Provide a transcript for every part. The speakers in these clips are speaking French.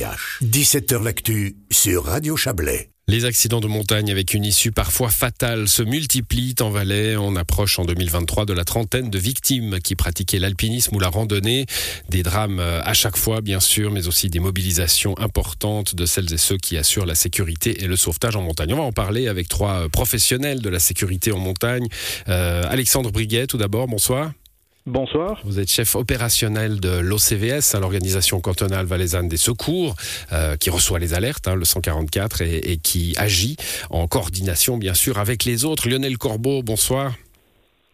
17h L'actu sur Radio Chablais. Les accidents de montagne avec une issue parfois fatale se multiplient en Valais. On approche en 2023 de la trentaine de victimes qui pratiquaient l'alpinisme ou la randonnée. Des drames euh, à chaque fois, bien sûr, mais aussi des mobilisations importantes de celles et ceux qui assurent la sécurité et le sauvetage en montagne. On va en parler avec trois professionnels de la sécurité en montagne. Euh, Alexandre Briguet, tout d'abord, bonsoir. Bonsoir. Vous êtes chef opérationnel de l'OCVS, l'organisation cantonale valaisanne des secours, euh, qui reçoit les alertes, hein, le 144, et, et, qui agit en coordination, bien sûr, avec les autres. Lionel Corbeau, bonsoir.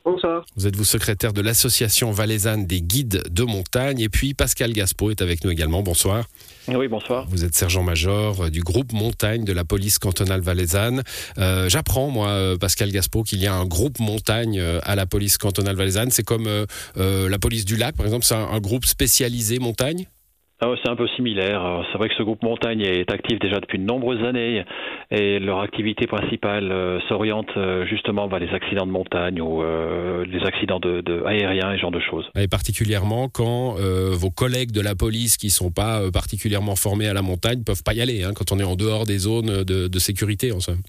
Bonsoir. Vous êtes vous secrétaire de l'association valaisanne des guides de montagne? Et puis Pascal Gaspo est avec nous également. Bonsoir. Oui, bonsoir. Vous êtes sergent-major euh, du groupe montagne de la police cantonale valaisanne. Euh, J'apprends, moi, euh, Pascal Gaspo, qu'il y a un groupe montagne à la police cantonale valaisanne. C'est comme euh, la police du lac, par exemple, c'est un, un groupe spécialisé montagne? Ah c'est un peu similaire. C'est vrai que ce groupe montagne est actif déjà depuis de nombreuses années et leur activité principale euh, s'oriente euh, justement vers les accidents de montagne ou euh, les accidents de, aériens et ce genre de choses. Et particulièrement quand vos collègues de la police qui sont pas particulièrement formés à la montagne peuvent pas y aller, hein, quand on est en dehors des zones de, de sécurité en somme.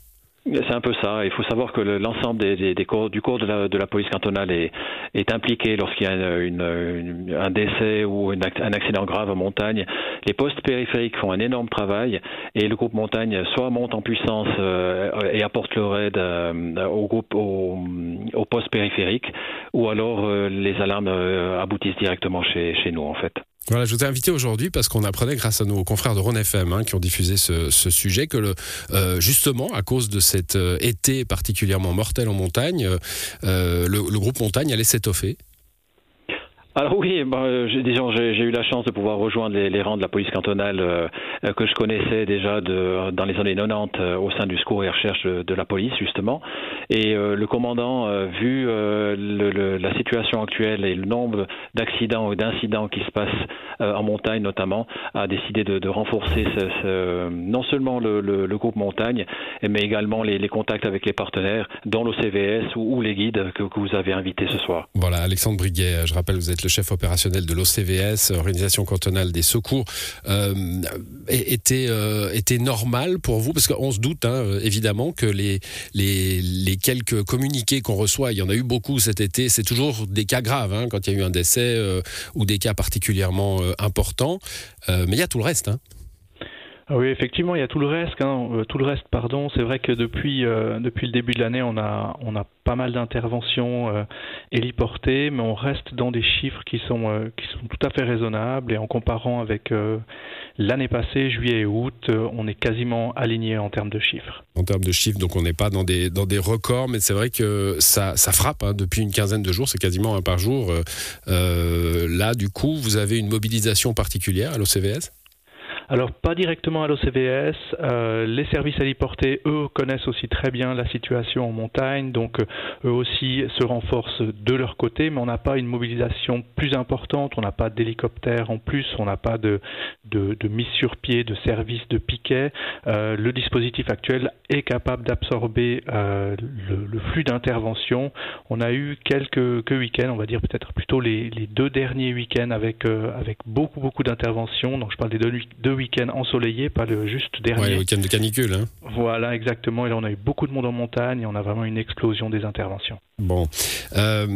C'est un peu ça. Il faut savoir que l'ensemble des, des, du cours de la, de la police cantonale est, est impliqué lorsqu'il y a une, une, un décès ou un accident grave en montagne. Les postes périphériques font un énorme travail et le groupe montagne soit monte en puissance euh, et apporte leur aide euh, au groupe au, au poste périphérique ou alors euh, les alarmes euh, aboutissent directement chez, chez nous en fait. Voilà, je vous ai invité aujourd'hui parce qu'on apprenait grâce à nos confrères de Rhône FM hein, qui ont diffusé ce, sujet que le, euh, justement à cause de cet euh, été particulièrement mortel en montagne, euh, le, le, groupe montagne allait s'étoffer. Alors oui, bah, disons, j'ai eu la chance de pouvoir rejoindre les, les rangs de la police cantonale euh, que je connaissais déjà de, dans les années 90 euh, au sein du secours et recherche de, la police justement. Et euh, le commandant, euh, vu le, le, la situation actuelle et le nombre d'accidents ou d'incidents qui se passent en montagne notamment, a décidé de, de renforcer ce, ce, non seulement le, le, groupe montagne, mais également les, les, contacts avec les partenaires, dont l'OCVS ou, ou, les guides que, que vous avez invités ce soir. Voilà, Alexandre Briguet, je rappelle, vous êtes le chef opérationnel de l'OCVS, Organisation cantonale des secours, euh, était, euh, était normal pour vous? Parce qu'on se doute hein, évidemment que les, les, les quelques communiqués qu'on reçoit, il y en a eu beaucoup cet été, c'est toujours des cas graves, hein, quand il y a eu un décès euh, ou des cas particulièrement importants. mais il y a tout le reste. Hein. Ah oui, effectivement, il y a tout le reste. Hein, euh, tout le reste, pardon. C'est vrai que depuis euh, depuis le début de l'année, on a on a pas mal d'interventions euh, héliportées, mais on reste dans des chiffres qui sont qui sont tout à fait raisonnables. Et en comparant avec l'année passée, juillet et août, on est quasiment aligné en termes de chiffres. En termes de chiffres, donc on n'est pas dans des dans des records, mais c'est vrai que ça ça frappe hein, depuis une quinzaine de jours. C'est quasiment un par jour. là, du coup, vous avez une mobilisation particulière à l'OCVS alors, pas directement à l'OCVS. Euh, les services héliportés, eux, connaissent aussi très bien la situation en montagne, donc eux aussi se renforcent de leur côté, mais on n'a pas une mobilisation plus importante, on n'a pas d'hélicoptères en plus, on n'a pas de, de, de, mise sur pied, de service de piquet. Euh, le dispositif actuel est capable d'absorber euh, le, le, flux d'intervention. On a eu quelques, quelques week-ends, on va dire peut-être plutôt les, les, deux derniers week-ends avec, euh, avec beaucoup, beaucoup d'interventions. Donc je parle des deux, deux week-end ensoleillé, pas le juste dernier. Ouais, le week-end de canicule. Hein. Voilà, exactement. Et là, on a eu beaucoup de monde en montagne et on a vraiment une explosion des interventions. Bon. Euh,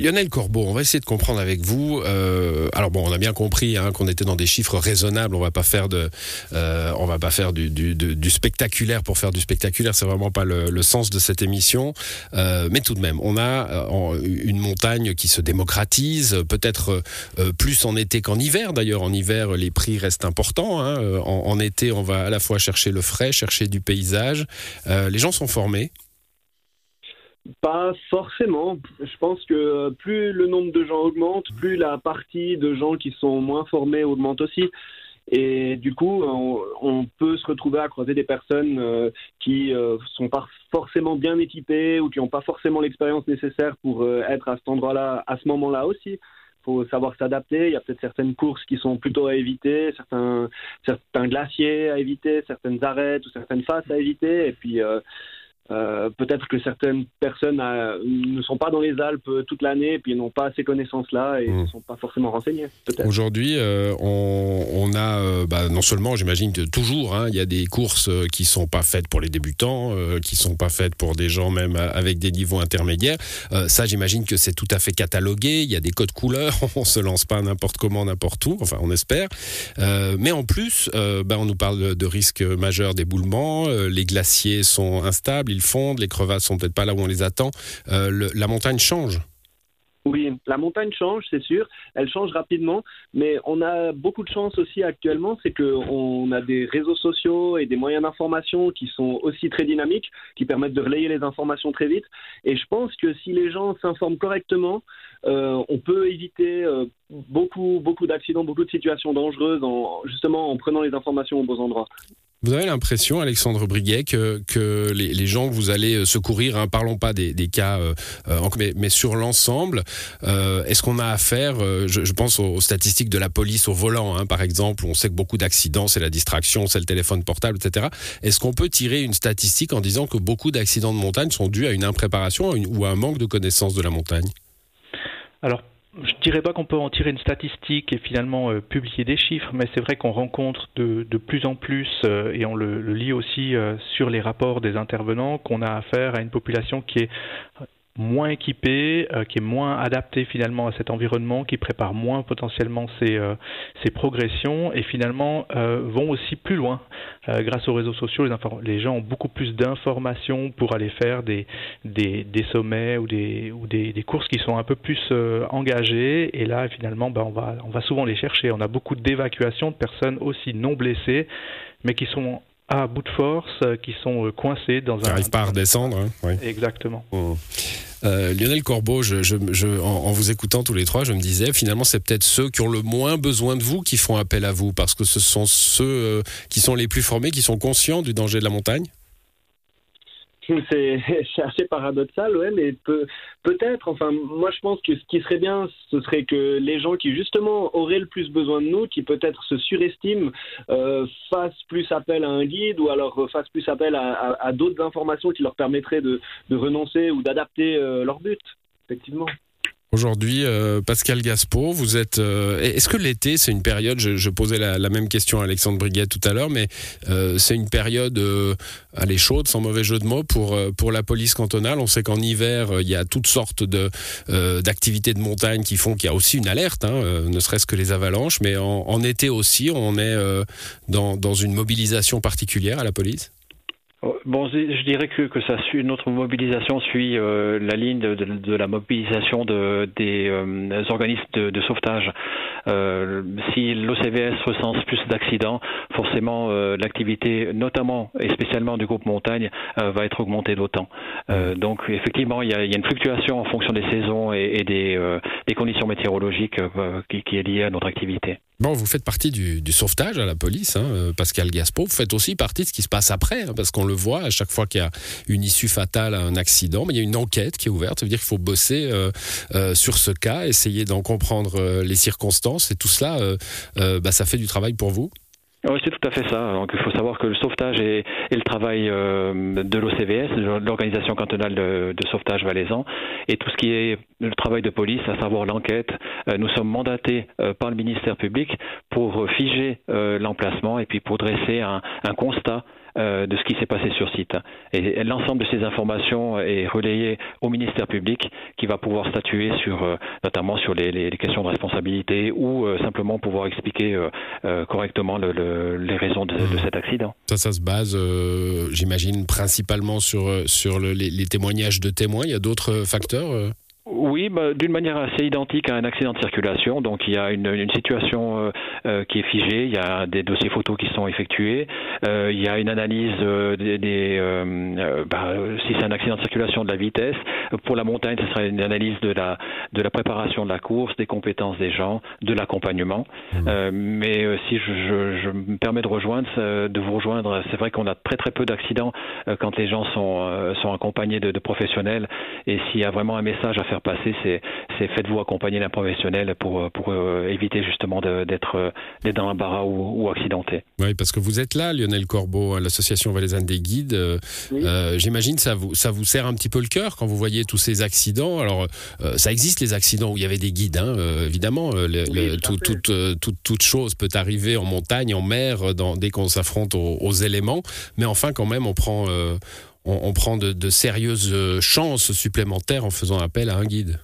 Lionel Corbeau, on va essayer de comprendre avec vous. Euh, alors bon, on a bien compris hein, qu'on était dans des chiffres raisonnables. On va pas faire de, euh, on va pas faire du, du, du, du, spectaculaire pour faire du spectaculaire. C'est vraiment pas le, le, sens de cette émission. Euh, mais tout de même, on a une montagne qui se démocratise, peut-être plus en été qu'en hiver. D'ailleurs, en hiver, les prix restent importants. Hein. En, en, été, on va à la fois chercher le frais, chercher du paysage. les gens sont formés. Pas forcément. Je pense que plus le nombre de gens augmente, plus la partie de gens qui sont moins formés augmente aussi. Et du coup, on, peut se retrouver à croiser des personnes euh, qui euh, sont pas forcément bien équipées ou qui n'ont pas forcément l'expérience nécessaire pour euh, être à cet endroit-là, à ce moment-là aussi. Faut savoir s'adapter. Il y a peut-être certaines courses qui sont plutôt à éviter, certains, certains glaciers à éviter, certaines arêtes ou certaines faces à éviter. Et puis, euh, peut-être que certaines personnes euh, ne sont pas dans les Alpes toute l'année et puis n'ont pas ces connaissances-là et mmh. ne sont pas forcément renseignées. Aujourd'hui, on, a bah, non seulement, j'imagine que toujours, hein, il y a des courses qui sont pas faites pour les débutants, qui sont pas faites pour des gens même avec des niveaux intermédiaires. ça, j'imagine que c'est tout à fait catalogué. Il y a des codes couleurs. on se lance pas n'importe comment, n'importe où. Enfin, on espère. mais en plus, bah, on nous parle de risques majeurs d'éboulement. les glaciers sont instables ils fondent, les crevasses sont peut-être pas là où on les attend. Euh, la montagne change. Oui, la montagne change, c'est sûr. Elle change rapidement, mais on a beaucoup de chance aussi actuellement, c'est qu'on a des réseaux sociaux et des moyens d'information qui sont aussi très dynamiques, qui permettent de relayer les informations très vite. Et je pense que si les gens s'informent correctement, euh, on peut éviter euh, beaucoup, beaucoup d'accidents, beaucoup de situations dangereuses, en, justement en prenant les informations aux bons endroits. Vous avez l'impression, Alexandre Briguet, que, les, gens que vous allez euh, secourir, hein, parlons pas des, cas, euh, euh, mais, mais, sur l'ensemble, est-ce qu'on a affaire, je, pense aux, statistiques de la police au volant, hein, par exemple, on sait que beaucoup d'accidents, c'est la distraction, c'est le téléphone portable, etc. Est-ce qu'on peut tirer une statistique en disant que beaucoup d'accidents de montagne sont dus à une impréparation ou à un manque de connaissance de la montagne? Alors, je ne dirais pas qu'on peut en tirer une statistique et finalement euh, publier des chiffres, mais c'est vrai qu'on rencontre de, de, plus en plus, euh, et on le, lit aussi euh, sur les rapports des intervenants, qu'on a affaire à une population qui est moins équipé, euh, qui est moins adapté finalement à cet environnement, qui prépare moins potentiellement ses, euh, ses progressions et finalement euh, vont aussi plus loin. grâce aux réseaux sociaux, les, les gens ont beaucoup plus d'informations pour aller faire des, des, des, sommets ou, des, ou des, des, courses qui sont un peu plus engagées. Et là, finalement, ben, on, va, on va souvent les chercher. On a beaucoup d'évacuations de personnes aussi non blessées, mais qui sont à bout de force, qui sont coincés dans un. N'arrivent pas à redescendre. Hein, oui. Exactement. Mmh. Euh, Lionel Corbeau, en, vous écoutant tous les trois, je me disais finalement c'est peut-être ceux qui ont le moins besoin de vous qui font appel à vous parce que ce sont ceux euh, qui sont les plus formés, qui sont conscients du danger de la montagne. C'est assez paradoxal, ouais, mais peut, peut-être, enfin, moi je pense que ce qui serait bien, ce serait que les gens qui justement auraient le plus besoin de nous, qui peut-être se surestiment, euh, fassent plus appel à un guide ou alors fassent plus appel à, d'autres informations qui leur permettraient de, renoncer ou d'adapter euh, leur but, effectivement. Aujourd'hui, euh, Pascal Gaspo, vous êtes. Euh, est-ce que l'été, c'est une période Je, posais la, même question à Alexandre Briguet tout à l'heure, mais euh, c'est une période, allez chaude, sans mauvais jeu de mots, pour pour la police cantonale. On sait qu'en hiver, il y a toutes sortes de d'activités de montagne qui font qu'il y a aussi une alerte, hein, ne serait-ce que les avalanches, mais en, en été aussi, on est dans dans une mobilisation particulière à la police. Bon, je dirais que, que ça suit, notre mobilisation suit euh, la ligne de, de, la mobilisation de, des euh, organismes de, de sauvetage. Euh, si l'OCVS recense plus d'accidents, forcément euh, l'activité, notamment et spécialement du groupe montagne, va être augmentée d'autant. donc effectivement, il y, a, il y, a, une fluctuation en fonction des saisons et, et des, des, conditions météorologiques qui, qui, est liée à notre activité. Bon, vous faites partie du, du sauvetage à la police, hein, Pascal Gaspo. Vous faites aussi partie de ce qui se passe après, hein, parce qu'on le voit à chaque fois qu'il y a une issue fatale à un accident. Mais il y a une enquête qui est ouverte. Ça veut dire qu'il faut bosser euh, euh, sur ce cas, essayer d'en comprendre euh, les circonstances. Et tout cela, bah, ça fait du travail pour vous? Oui, c'est tout à fait ça. Donc, il faut savoir que le sauvetage est, le travail euh, de l'OCVS, l'organisation cantonale de, sauvetage valaisan, et tout ce qui est le travail de police, à savoir l'enquête. Euh, nous sommes mandatés euh, par le ministère public pour figer l'emplacement et puis pour dresser un constat euh, de ce qui s'est passé sur site. Et, l'ensemble de ces informations est relayé au ministère public qui va pouvoir statuer sur, euh, notamment sur les, questions de responsabilité ou euh, simplement pouvoir expliquer correctement les raisons de, cet accident. Ça, ça se base, j'imagine, principalement sur, sur les, témoignages de témoins. Il y a d'autres facteurs oui, bah, d'une manière assez identique à un accident de circulation. Donc il y a une, une situation euh, euh, qui est figée, il y a des dossiers photos qui sont effectués, euh, il y a une analyse euh, des, des euh, bah, si c'est un accident de circulation de la vitesse. Pour la montagne, ce serait une analyse de la de la préparation de la course, des compétences des gens, de l'accompagnement. Mmh. mais si je, je, je, me permets de rejoindre, de vous rejoindre, c'est vrai qu'on a très très peu d'accidents quand les gens sont sont accompagnés de, de professionnels. Et s'il y a vraiment un message à faire passer, c'est faites-vous accompagner d'un professionnel pour, pour éviter justement d'être dans l'embarras ou, ou accidenté. Oui, parce que vous êtes là, Lionel Corbeau, à l'association valaisanne des guides. J'imagine ça vous ça vous serre un petit peu le cœur quand vous voyez tous ces accidents. Alors ça existe les accidents où il y avait des guides, hein, évidemment. toute, toute, chose peut arriver en montagne, en mer, dès qu'on s'affronte aux, éléments. Mais enfin, quand même, on prend, on, prend de, sérieuses euh, chances supplémentaires en faisant appel à un guide.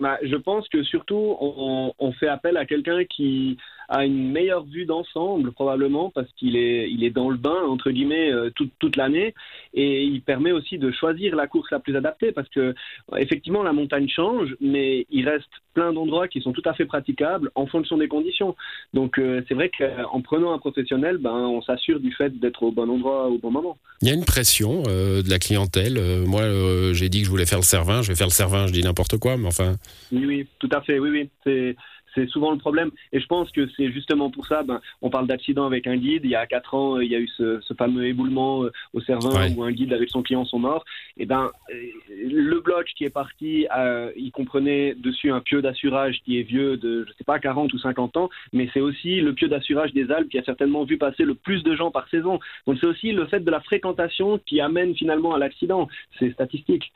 Bah, je pense que surtout, on fait appel à quelqu'un qui a une meilleure vue d'ensemble probablement parce qu'il est, il est dans le bain entre guillemets euh, toute, toute l'année et il permet aussi de choisir la course la plus adaptée parce que effectivement la montagne change mais il reste plein d'endroits qui sont tout à fait praticables en fonction des conditions. Donc euh, c'est vrai qu'en prenant un professionnel, ben, on s'assure du fait d'être au bon endroit au bon moment. Il y a une pression euh, de la clientèle. moi j'ai dit que je voulais faire le servin, je vais faire le servin, je dis n'importe quoi, mais enfin. Oui, oui, tout à fait, oui, oui. C'est c'est souvent le problème. Et je pense que c'est justement pour ça, ben, on parle d'accident avec un guide. Il y a 4 ans, il y a eu ce, fameux éboulement euh, au Cervin où un guide avec son client sont morts. Et ben, euh, le bloc qui est parti, euh, il comprenait dessus un pieu d'assurage qui est vieux de, je sais pas, 40 ou 50 ans, mais c'est aussi le pieu d'assurage des Alpes qui a certainement vu passer le plus de gens par saison. Donc c'est aussi le fait de la fréquentation qui amène finalement à l'accident. C'est statistique.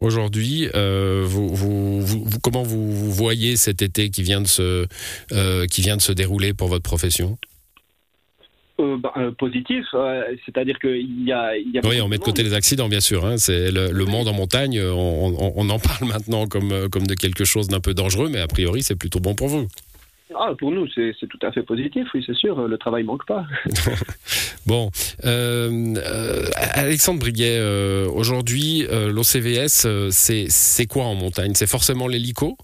Aujourd'hui, euh, vous, vous, vous, comment vous, voyez cet été qui vient de se, euh, qui vient de se dérouler pour votre profession? Euh, bah, positif, c'est-à-dire qu'il y a, y a Oui, on met de côté les accidents, bien sûr. Hein, c'est le, le, monde en montagne, on, on, on, en parle maintenant comme, comme de quelque chose d'un peu dangereux, mais a priori, c'est plutôt bon pour vous. Ah, pour nous, c'est tout à fait positif, oui, c'est sûr. Le travail manque pas. bon, euh, euh, Alexandre Briguet, euh, aujourd'hui, l'OCVS, c'est quoi en montagne? C'est forcément l'hélico?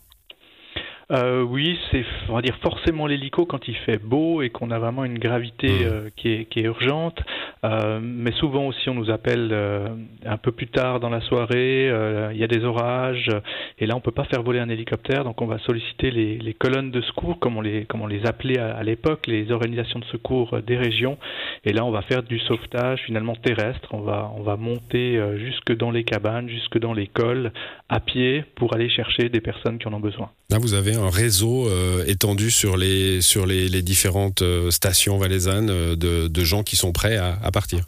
Euh, oui, c'est on va dire forcément l'hélico quand il fait beau et qu'on a vraiment une gravité mmh. euh, qui, est, qui, est, urgente. Euh, mais souvent aussi on nous appelle un peu plus tard dans la soirée, il y a des orages et là on peut pas faire voler un hélicoptère, donc on va solliciter les, les colonnes de secours comme on les comme on les appelait à, à l'époque, les organisations de secours des régions. Et là on va faire du sauvetage finalement terrestre. On va on va monter jusque dans les cabanes, jusque dans les cols à pied pour aller chercher des personnes qui en ont besoin. Là vous avez un réseau euh, étendu sur les, sur les, différentes euh, stations valaisannes euh, de, gens qui sont prêts à partir.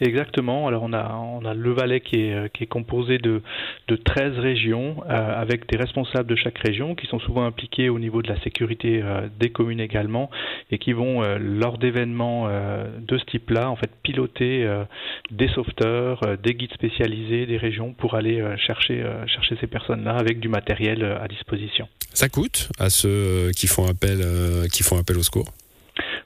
Exactement. Alors on a, le Valais qui est, qui est composé de, de 13 régions euh, avec des responsables de chaque région qui sont souvent impliqués au niveau de la sécurité euh, des communes également et qui vont euh, lors d'événements de ce type-là en fait piloter des sauveteurs, des guides spécialisés des régions pour aller chercher, chercher ces personnes-là avec du matériel à disposition. Ça coûte à ceux qui font appel, qui font appel au secours?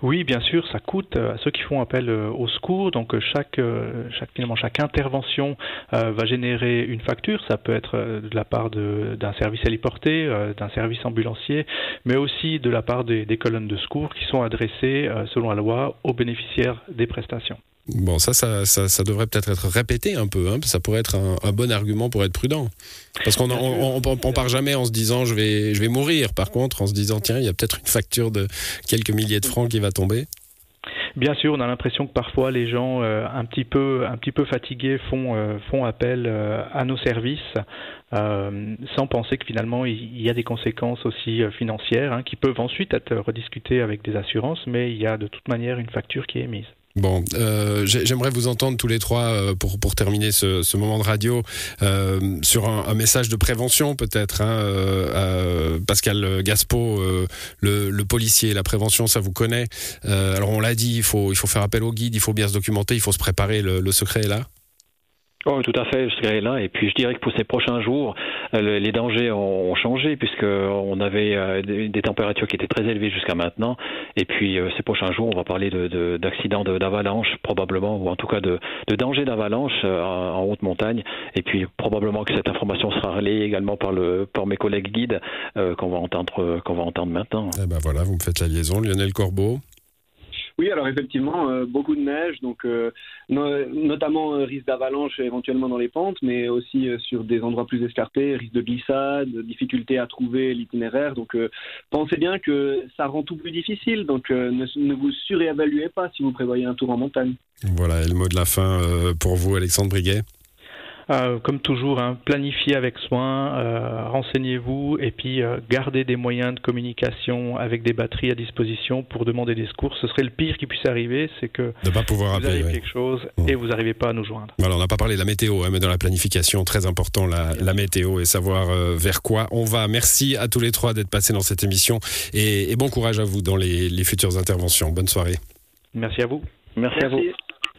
Oui, bien sûr, ça coûte à ceux qui font appel euh, au secours. Donc euh, chaque, euh, chaque finalement chaque intervention va générer une facture. Ça peut être de la part d'un service héliporté, d'un service ambulancier, mais aussi de la part des colonnes de secours qui sont adressées selon la loi aux bénéficiaires des prestations. Bon, ça, ça, ça, devrait peut-être être répété un peu. Hein, ça pourrait être un, bon argument pour être prudent. Parce qu'on on, on, part jamais en se disant je vais, je vais mourir. Par contre, en se disant tiens, il y a peut-être une facture de quelques milliers de francs qui va tomber. Bien sûr, on a l'impression que parfois les gens euh, un petit peu un petit peu fatigués font euh, font appel euh, à nos services sans penser que finalement il y a des conséquences aussi financières hein, qui peuvent ensuite être rediscutées avec des assurances, mais il y a de toute manière une facture qui est émise. Bon, euh, j'aimerais vous entendre tous les trois euh, pour, pour terminer ce, ce moment de radio euh, sur un, message de prévention peut-être. Hein, euh, Pascal Gaspo, le, le, policier, la prévention, ça vous connaît. alors on l'a dit, il faut, il faut faire appel au guide, il faut bien se documenter, il faut se préparer. Le secret est là. Oh, tout à fait, je dirais là. Et puis je dirais que pour ces prochains jours, euh, les dangers ont changé puisqu'on avait euh, des températures qui étaient très élevées jusqu'à maintenant. Et puis euh, ces prochains jours, on va parler d'accidents de, d'avalanche probablement, ou en tout cas de, de dangers d'avalanche en haute montagne. Et puis probablement que cette information sera relayée également par, le, par mes collègues guides qu'on va entendre qu'on va entendre maintenant. Eh ben voilà, vous me faites la liaison, Lionel Corbeau. Oui, alors effectivement, euh, beaucoup de neige, donc euh, notamment euh, risque d'avalanche éventuellement dans les pentes, mais aussi sur des endroits plus escarpés, risque de glissade, difficulté à trouver l'itinéraire. Donc pensez bien que ça rend tout plus difficile, donc ne, ne, vous surévaluez pas si vous prévoyez un tour en montagne. Voilà, et le mot de la fin pour vous, Alexandre Briguet euh, comme toujours, hein, planifiez avec soin, euh, renseignez-vous et puis euh, gardez des moyens de communication avec des batteries à disposition pour demander des secours. Ce serait le pire qui puisse arriver, c'est que de pas pouvoir vous appeler. quelque chose et vous n'arrivez pas à nous joindre. Voilà, on n'a pas parlé de la météo, hein, mais dans la planification, très important la, la météo et savoir euh, vers quoi on va. Merci à tous les trois d'être passés dans cette émission et, et bon courage à vous dans les, les futures interventions. Bonne soirée. Merci à vous. Merci, à vous.